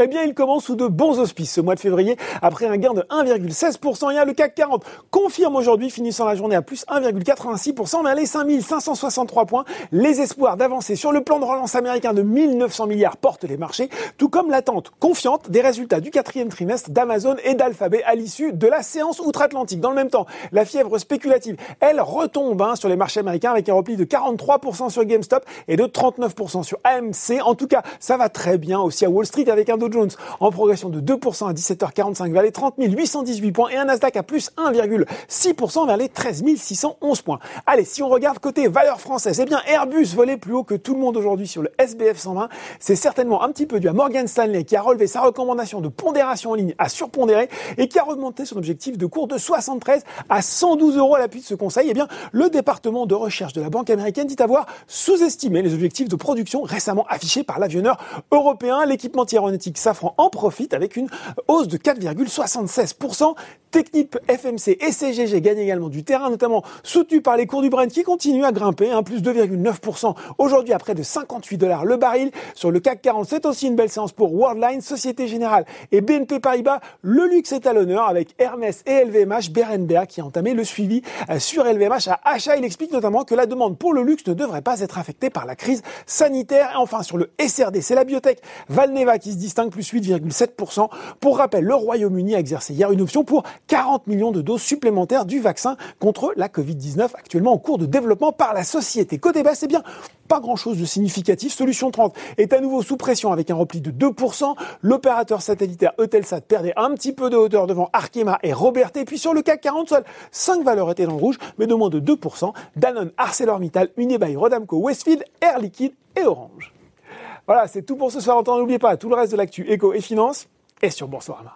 eh bien, il commence sous de bons auspices ce mois de février. Après un gain de 1,16%, il y a le CAC 40 confirme aujourd'hui, finissant la journée à plus 1,86% vers les 5563 points. Les espoirs d'avancer sur le plan de relance américain de 1900 milliards portent les marchés, tout comme l'attente confiante des résultats du quatrième trimestre d'Amazon et d'Alphabet à l'issue de la séance outre-Atlantique. Dans le même temps, la fièvre spéculative, elle retombe hein, sur les marchés américains avec un repli de 43% sur GameStop et de 39% sur AMC. En tout cas, ça va très bien aussi à Wall Street avec un Jones en progression de 2% à 17h45 vers les 30 818 points et un Nasdaq à plus 1,6% vers les 13 611 points. Allez, si on regarde côté valeur française, eh bien Airbus volait plus haut que tout le monde aujourd'hui sur le SBF 120. C'est certainement un petit peu dû à Morgan Stanley qui a relevé sa recommandation de pondération en ligne à surpondérer et qui a remonté son objectif de cours de 73 à 112 euros à l'appui de ce conseil. Eh bien, le département de recherche de la banque américaine dit avoir sous-estimé les objectifs de production récemment affichés par l'avionneur européen. L'équipementier aéronautique Safran en profite avec une hausse de 4,76%. Technip, FMC et CGG gagnent également du terrain, notamment soutenu par les cours du Brent qui continuent à grimper, hein, plus 2,9% aujourd'hui à près de 58 dollars le baril. Sur le CAC 40, c'est aussi une belle séance pour Worldline, Société Générale et BNP Paribas. Le luxe est à l'honneur avec Hermès et LVMH. Berenberg qui a entamé le suivi euh, sur LVMH à achat. Il explique notamment que la demande pour le luxe ne devrait pas être affectée par la crise sanitaire. Et enfin, sur le SRD, c'est la biotech Valneva qui se distingue plus 8,7%. Pour rappel, le Royaume-Uni a exercé hier une option pour 40 millions de doses supplémentaires du vaccin contre la Covid-19 actuellement en cours de développement par la société. Côté bas, c'est bien pas grand-chose de significatif. Solution 30 est à nouveau sous pression avec un repli de 2%. L'opérateur satellitaire Eutelsat perdait un petit peu de hauteur devant Arkema et Robertet. Puis sur le CAC 40, seules 5 valeurs étaient dans le rouge, mais de moins de 2%. Danone, ArcelorMittal, Unibail, Rodamco, Westfield, Air Liquide et Orange. Voilà, c'est tout pour ce soir. N'oubliez pas tout le reste de l'actu éco et finance est sur Boursorama.